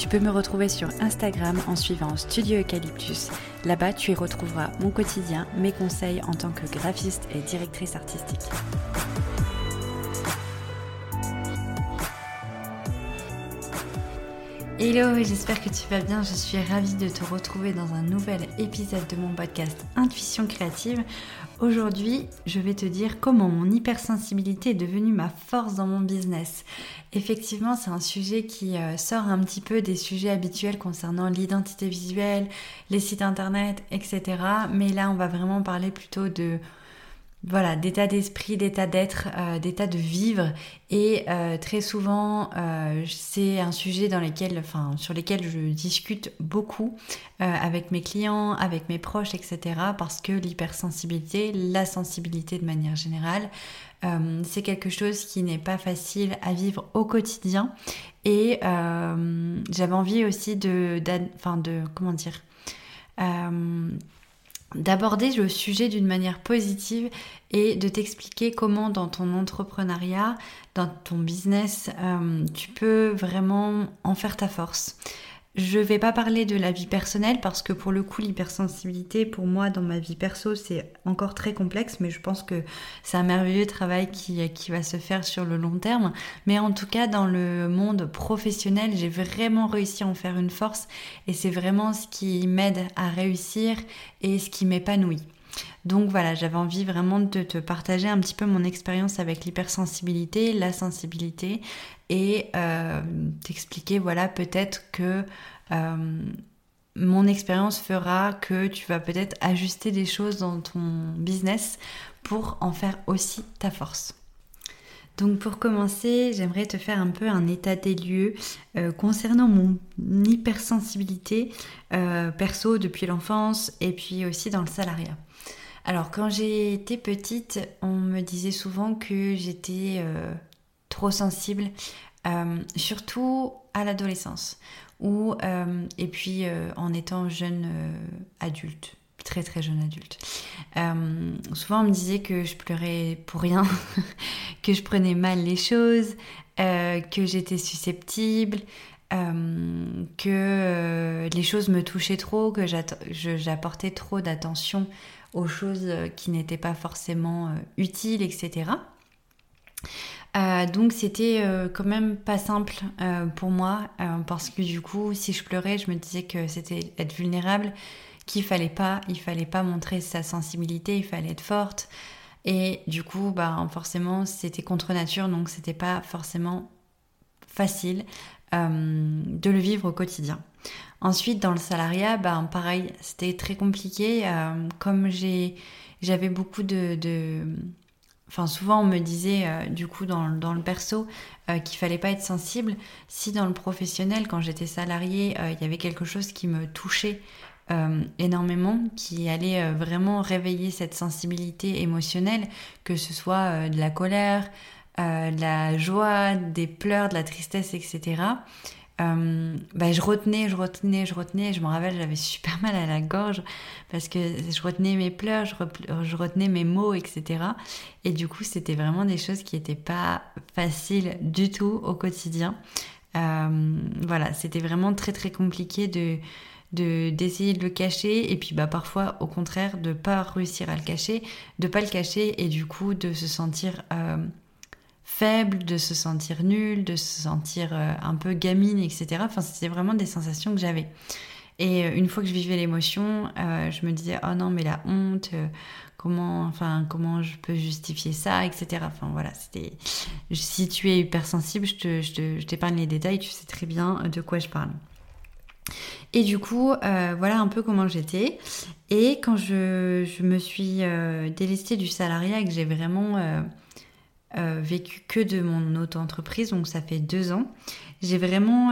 Tu peux me retrouver sur Instagram en suivant Studio Eucalyptus. Là-bas, tu y retrouveras mon quotidien, mes conseils en tant que graphiste et directrice artistique. Hello, j'espère que tu vas bien. Je suis ravie de te retrouver dans un nouvel épisode de mon podcast Intuition créative. Aujourd'hui, je vais te dire comment mon hypersensibilité est devenue ma force dans mon business. Effectivement, c'est un sujet qui euh, sort un petit peu des sujets habituels concernant l'identité visuelle, les sites internet, etc. Mais là, on va vraiment parler plutôt de voilà, d'état d'esprit, d'état d'être, euh, d'état de vivre. Et euh, très souvent, euh, c'est un sujet dans lequel, enfin, sur lequel je discute beaucoup avec mes clients, avec mes proches, etc. Parce que l'hypersensibilité, la sensibilité de manière générale, c'est quelque chose qui n'est pas facile à vivre au quotidien. Et j'avais envie aussi de, enfin, de, comment dire d'aborder le sujet d'une manière positive et de t'expliquer comment dans ton entrepreneuriat, dans ton business, euh, tu peux vraiment en faire ta force. Je vais pas parler de la vie personnelle parce que pour le coup l'hypersensibilité pour moi dans ma vie perso c'est encore très complexe mais je pense que c'est un merveilleux travail qui, qui va se faire sur le long terme. Mais en tout cas dans le monde professionnel j'ai vraiment réussi à en faire une force et c'est vraiment ce qui m'aide à réussir et ce qui m'épanouit. Donc voilà, j'avais envie vraiment de te partager un petit peu mon expérience avec l'hypersensibilité, la sensibilité et euh, t'expliquer voilà peut-être que euh, mon expérience fera que tu vas peut-être ajuster des choses dans ton business pour en faire aussi ta force. Donc pour commencer, j'aimerais te faire un peu un état des lieux euh, concernant mon hypersensibilité perso depuis l'enfance et puis aussi dans le salariat. Alors quand j'étais petite, on me disait souvent que j'étais euh, trop sensible, euh, surtout à l'adolescence, ou euh, et puis en étant jeune adulte, très très jeune adulte. souvent on me disait que je pleurais pour rien, que je prenais mal les choses, que j'étais susceptible. que les choses me touchaient trop, que j'apportais trop d'attention aux choses euh, qui n'étaient pas forcément euh, utiles, etc. Euh, donc c'était quand même pas simple pour moi parce que du coup si je pleurais je me disais que c'était être vulnérable qu'il fallait pas il fallait pas montrer sa sensibilité il fallait être forte et du coup bah forcément c'était contre nature donc c'était pas forcément facile de le vivre au quotidien. Ensuite, dans le salariat, ben, pareil, c'était très compliqué. Euh, comme j'avais beaucoup de, Enfin, souvent on me disait, euh, du coup, dans, le perso, euh, qu'il fallait pas être sensible. Si dans le professionnel, quand j'étais salariée, il y avait quelque chose qui me touchait énormément, qui allait vraiment réveiller cette sensibilité émotionnelle, que ce soit de la colère, de la joie, des pleurs, de la tristesse, etc. Euh, bah, je retenais, je retenais, je retenais. Je me rappelle, j'avais super mal à la gorge parce que je retenais mes pleurs, je, retenais mes mots, etc. Et du coup, c'était vraiment des choses qui n'étaient pas faciles du tout au quotidien. Euh, voilà, c'était vraiment très très compliqué de d'essayer de, le cacher et puis bah parfois au contraire de pas réussir à le cacher de pas le cacher et du coup de se sentir euh, faible, de se sentir nul, de se sentir euh, un peu gamine, etc. Enfin, c'était vraiment des sensations que j'avais. Et euh, une fois que je vivais l'émotion, je me disais oh non mais la honte, comment, enfin comment je peux justifier ça, etc. Enfin voilà, c'était. Si tu es hypersensible, je je t'épargne les détails, tu sais très bien de quoi je parle. Et du coup, voilà un peu comment j'étais. Et quand je, me suis délestée du salariat et que j'ai vraiment vécu que de mon auto-entreprise, donc ça fait deux ans, j'ai vraiment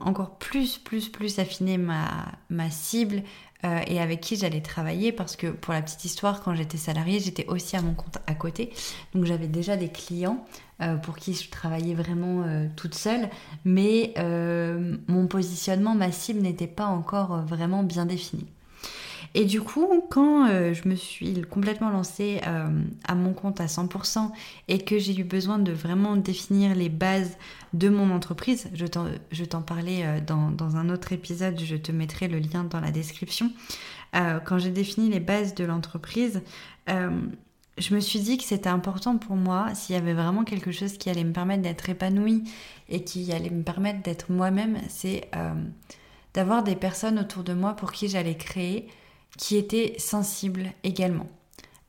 encore plus, plus, plus affiné ma, ma cible, euh, et avec qui j'allais travailler parce que pour la petite histoire, quand j'étais salariée, j'étais aussi à mon compte à côté. Donc j'avais déjà des clients euh, pour qui je travaillais vraiment euh, toute seule, mais mon positionnement, ma cible n'était pas encore vraiment bien défini. Et du coup, quand je me suis complètement lancée à mon compte à 100% et que j'ai eu besoin de vraiment définir les bases de mon entreprise. Je t'en parlais euh, dans, un autre épisode, je te mettrai le lien dans la description. Euh, quand j'ai défini les bases de l'entreprise, euh, je me suis dit que c'était important pour moi, s'il y avait vraiment quelque chose qui allait me permettre d'être épanouie et qui allait me permettre d'être moi-même, c'est d'avoir des personnes autour de moi pour qui j'allais créer qui étaient sensibles également.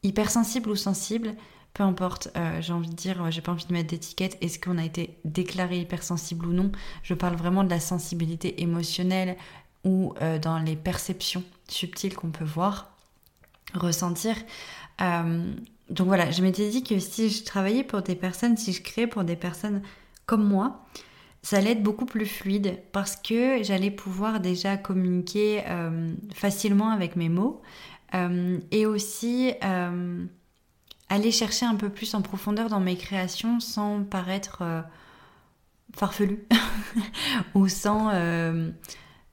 Hypersensibles ou sensibles, peu importe, euh, j'ai envie de dire, j'ai pas envie de mettre d'étiquette, est-ce qu'on a été déclaré hypersensible ou non? Je parle vraiment de la sensibilité émotionnelle ou euh, dans les perceptions subtiles qu'on peut voir, ressentir. Euh, donc voilà, je m'étais dit que si je travaillais pour des personnes, si je créais pour des personnes comme moi, ça allait être beaucoup plus fluide parce que j'allais pouvoir déjà communiquer facilement avec mes mots et aussi aller chercher un peu plus en profondeur dans mes créations sans paraître euh, farfelu ou sans, euh,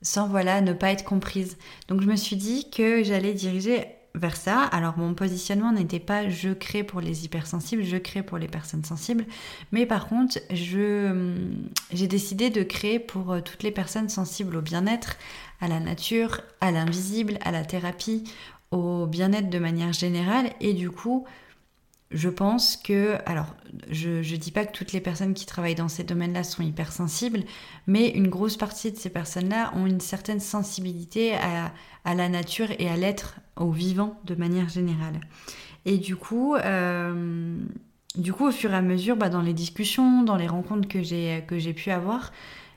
sans voilà, ne pas être comprise. Donc je me suis dit que j'allais diriger vers ça. Alors mon positionnement n'était pas je crée pour les hypersensibles, je crée pour les personnes sensibles, mais par contre je j'ai décidé de créer pour euh, toutes les personnes sensibles au bien-être, à la nature, à l'invisible, à la thérapie, au bien-être de manière générale et du coup je pense que, alors, je ne dis pas que toutes les personnes qui travaillent dans ces domaines-là sont hypersensibles, mais une grosse partie de ces personnes-là ont une certaine sensibilité à, la nature et à l'être, au vivant de manière générale. Et du coup, euh, du coup, au fur et à mesure, bah, dans les discussions, dans les rencontres que j'ai pu avoir,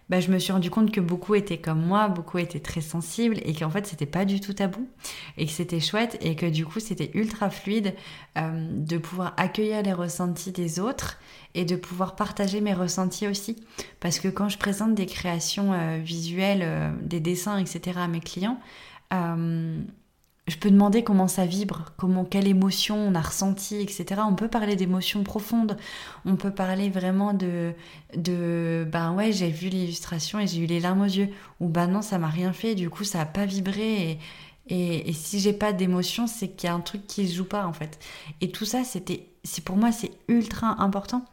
bah, je me suis rendu compte que beaucoup étaient comme moi, beaucoup étaient très sensibles et qu'en fait c'était pas du tout tabou et que c'était chouette et que du coup c'était ultra fluide euh, de pouvoir accueillir les ressentis des autres et de pouvoir partager mes ressentis aussi. Parce que quand je présente des créations euh, visuelles, des dessins, etc. à mes clients, je peux demander comment ça vibre, comment, quelle émotion on a ressenti, etc. On peut parler d'émotions profondes. On peut parler vraiment de, de ben ouais, j'ai vu l'illustration et j'ai eu les larmes aux yeux. Ou ben non, ça m'a rien fait, du coup, ça a pas vibré. Et, et, si j'ai pas d'émotion, c'est qu'il y a un truc qui se joue pas, en fait. Et tout ça, c'était, c'est pour moi, c'est ultra important.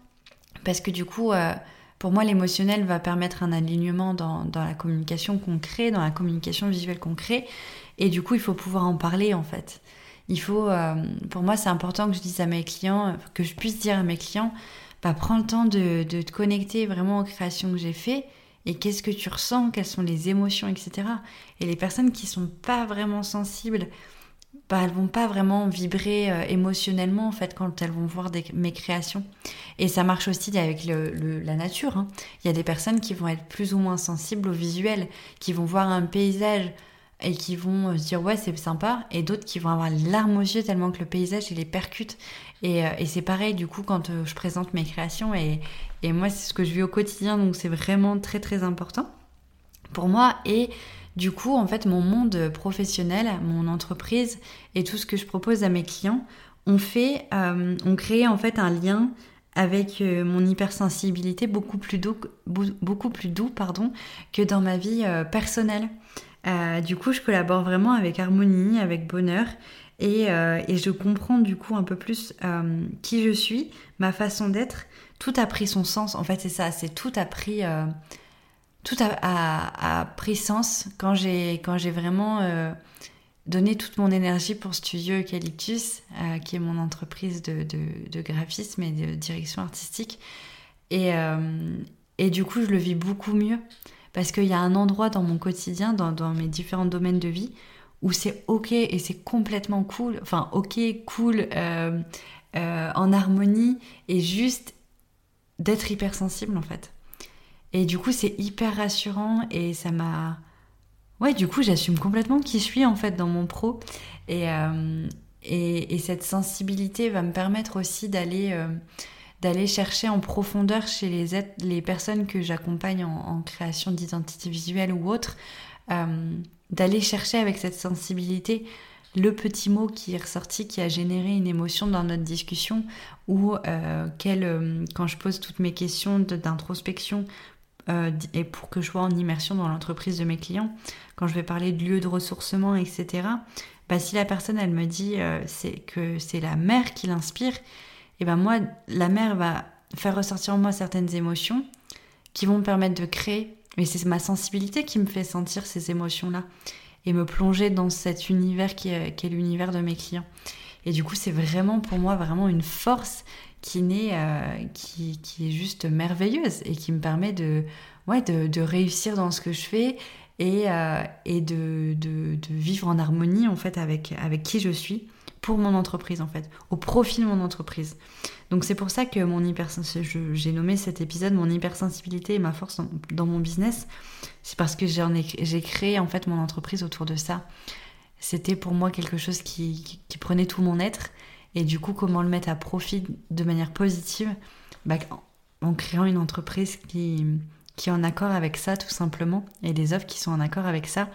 Parce que du coup, euh, pour moi, l'émotionnel va permettre un alignement dans, la communication qu'on crée, dans la communication visuelle qu'on crée. Et du coup, il faut pouvoir en parler en fait. Il faut, euh, pour moi, c'est important que je dise à mes clients, que je puisse dire à mes clients, bah, prends le temps de, te connecter vraiment aux créations que j'ai fait et qu'est-ce que tu ressens, quelles sont les émotions, etc. Et les personnes qui sont pas vraiment sensibles, bah, elles vont pas vraiment vibrer euh, émotionnellement en fait quand elles vont voir mes créations. Et ça marche aussi avec la nature. Hein. Il y a des personnes qui vont être plus ou moins sensibles au visuel, qui vont voir un paysage et qui vont euh, se dire ouais c'est sympa et d'autres qui vont avoir les larmes aux yeux tellement que le paysage il les percute et, euh, et c'est pareil du coup quand je présente mes créations et, et moi c'est ce que je vis au quotidien donc c'est vraiment très très important pour moi et du coup en fait mon monde professionnel mon entreprise et tout ce que je propose à mes clients on fait crée en fait un lien avec mon hypersensibilité beaucoup plus doux, beaucoup plus doux pardon, que dans ma vie personnelle. Euh, du coup, je collabore vraiment avec harmonie, avec bonheur. Et, euh, et je comprends du coup un peu plus euh, qui je suis, ma façon d'être. Tout a pris son sens. En fait, c'est ça. C'est tout a pris, tout a, pris sens quand j'ai quand j'ai vraiment donné toute mon énergie pour Studio Eucalyptus, qui est mon entreprise de, graphisme et de direction artistique. Et, et du coup, je le vis beaucoup mieux parce qu'il y a un endroit dans mon quotidien, dans, mes différents domaines de vie, où c'est ok et c'est complètement cool, enfin ok, cool, euh, euh, en harmonie et juste d'être hypersensible en fait. Et du coup, c'est hyper rassurant et ça m'a. Ouais, du coup, j'assume complètement qui je suis en fait dans mon pro. Et, euh, et, cette sensibilité va me permettre aussi d'aller d'aller chercher en profondeur chez les, les personnes que j'accompagne en, création d'identité visuelle ou autre, euh, d'aller chercher avec cette sensibilité le petit mot qui est ressorti, qui a généré une émotion dans notre discussion, ou euh, euh, quand je pose toutes mes questions d'introspection et pour que je sois en immersion dans l'entreprise de mes clients, quand je vais parler de lieu de ressourcement, etc., bah, si la personne elle me dit c'est que c'est la mère qui l'inspire, et ben moi, la mère va faire ressortir en moi certaines émotions qui vont me permettre de créer. Mais c'est ma sensibilité qui me fait sentir ces émotions-là et me plonger dans cet univers qui est, l'univers de mes clients. Et du coup, c'est vraiment pour moi vraiment une force qui, naît, euh, qui, est juste merveilleuse et qui me permet de, ouais, de, réussir dans ce que je fais et, euh, et de, de, vivre en harmonie en fait avec, avec qui je suis pour mon entreprise en fait, au profit de mon entreprise. Donc c'est pour ça que mon j'ai nommé cet épisode mon hypersensibilité et ma force dans, mon business. C'est parce que j'ai créé en fait mon entreprise autour de ça. C'était pour moi quelque chose qui, prenait tout mon être et du coup comment le mettre à profit de manière positive? Bah, en créant une entreprise qui, qui est en accord avec ça tout simplement et des offres qui sont en accord avec ça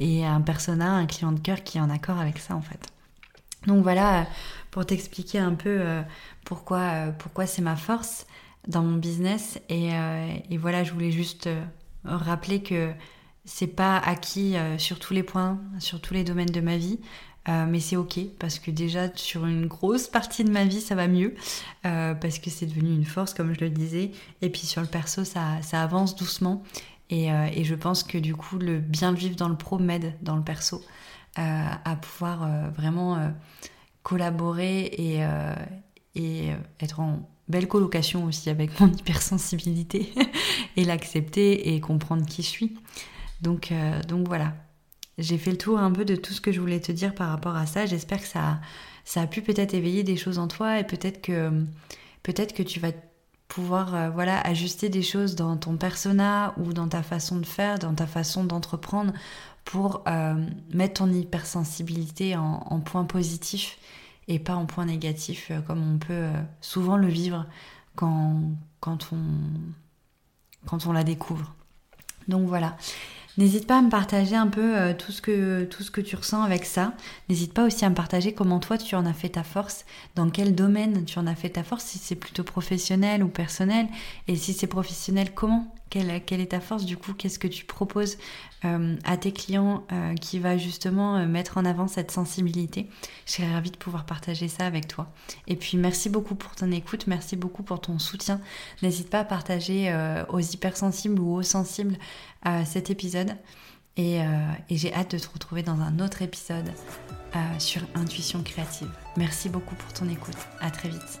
et un persona, un client de cœur qui est en accord avec ça en fait. Donc voilà, pour t'expliquer un peu euh, pourquoi, euh, pourquoi c'est ma force dans mon business. Et, euh, voilà, je voulais juste rappeler que c'est pas acquis sur tous les points, sur tous les domaines de ma vie. mais c'est ok parce que déjà sur une grosse partie de ma vie ça va mieux parce que c'est devenu une force comme je le disais et puis sur le perso ça, ça avance doucement et, et, je pense que du coup le bien vivre dans le pro m'aide dans le perso à pouvoir euh, vraiment euh, collaborer et, euh, et être en belle colocation aussi avec mon hypersensibilité et l'accepter et comprendre qui je suis. Donc, donc voilà, j'ai fait le tour un peu de tout ce que je voulais te dire par rapport à ça. J'espère que ça, a pu peut-être éveiller des choses en toi et peut-être que, peut-être que tu vas pouvoir voilà ajuster des choses dans ton persona ou dans ta façon de faire, dans ta façon d'entreprendre pour euh, mettre ton hypersensibilité en, point positif et pas en point négatif, euh, comme on peut euh, souvent le vivre quand on la découvre. Donc voilà. N'hésite pas à me partager un peu euh, tout, ce que, tout ce que tu ressens avec ça. N'hésite pas aussi à me partager comment toi tu en as fait ta force, dans quel domaine tu en as fait ta force, si c'est plutôt professionnel ou personnel, et si c'est professionnel, comment? Quelle, est ta force du coup? Qu'est-ce que tu proposes euh, à tes clients euh, qui va justement mettre en avant cette sensibilité? Je serais ravie de pouvoir partager ça avec toi. Et puis merci beaucoup pour ton écoute, merci beaucoup pour ton soutien. N'hésite pas à partager aux hypersensibles ou aux sensibles cet épisode. Euh, et, j'ai hâte de te retrouver dans un autre épisode euh, sur intuition créative. Merci beaucoup pour ton écoute. À très vite.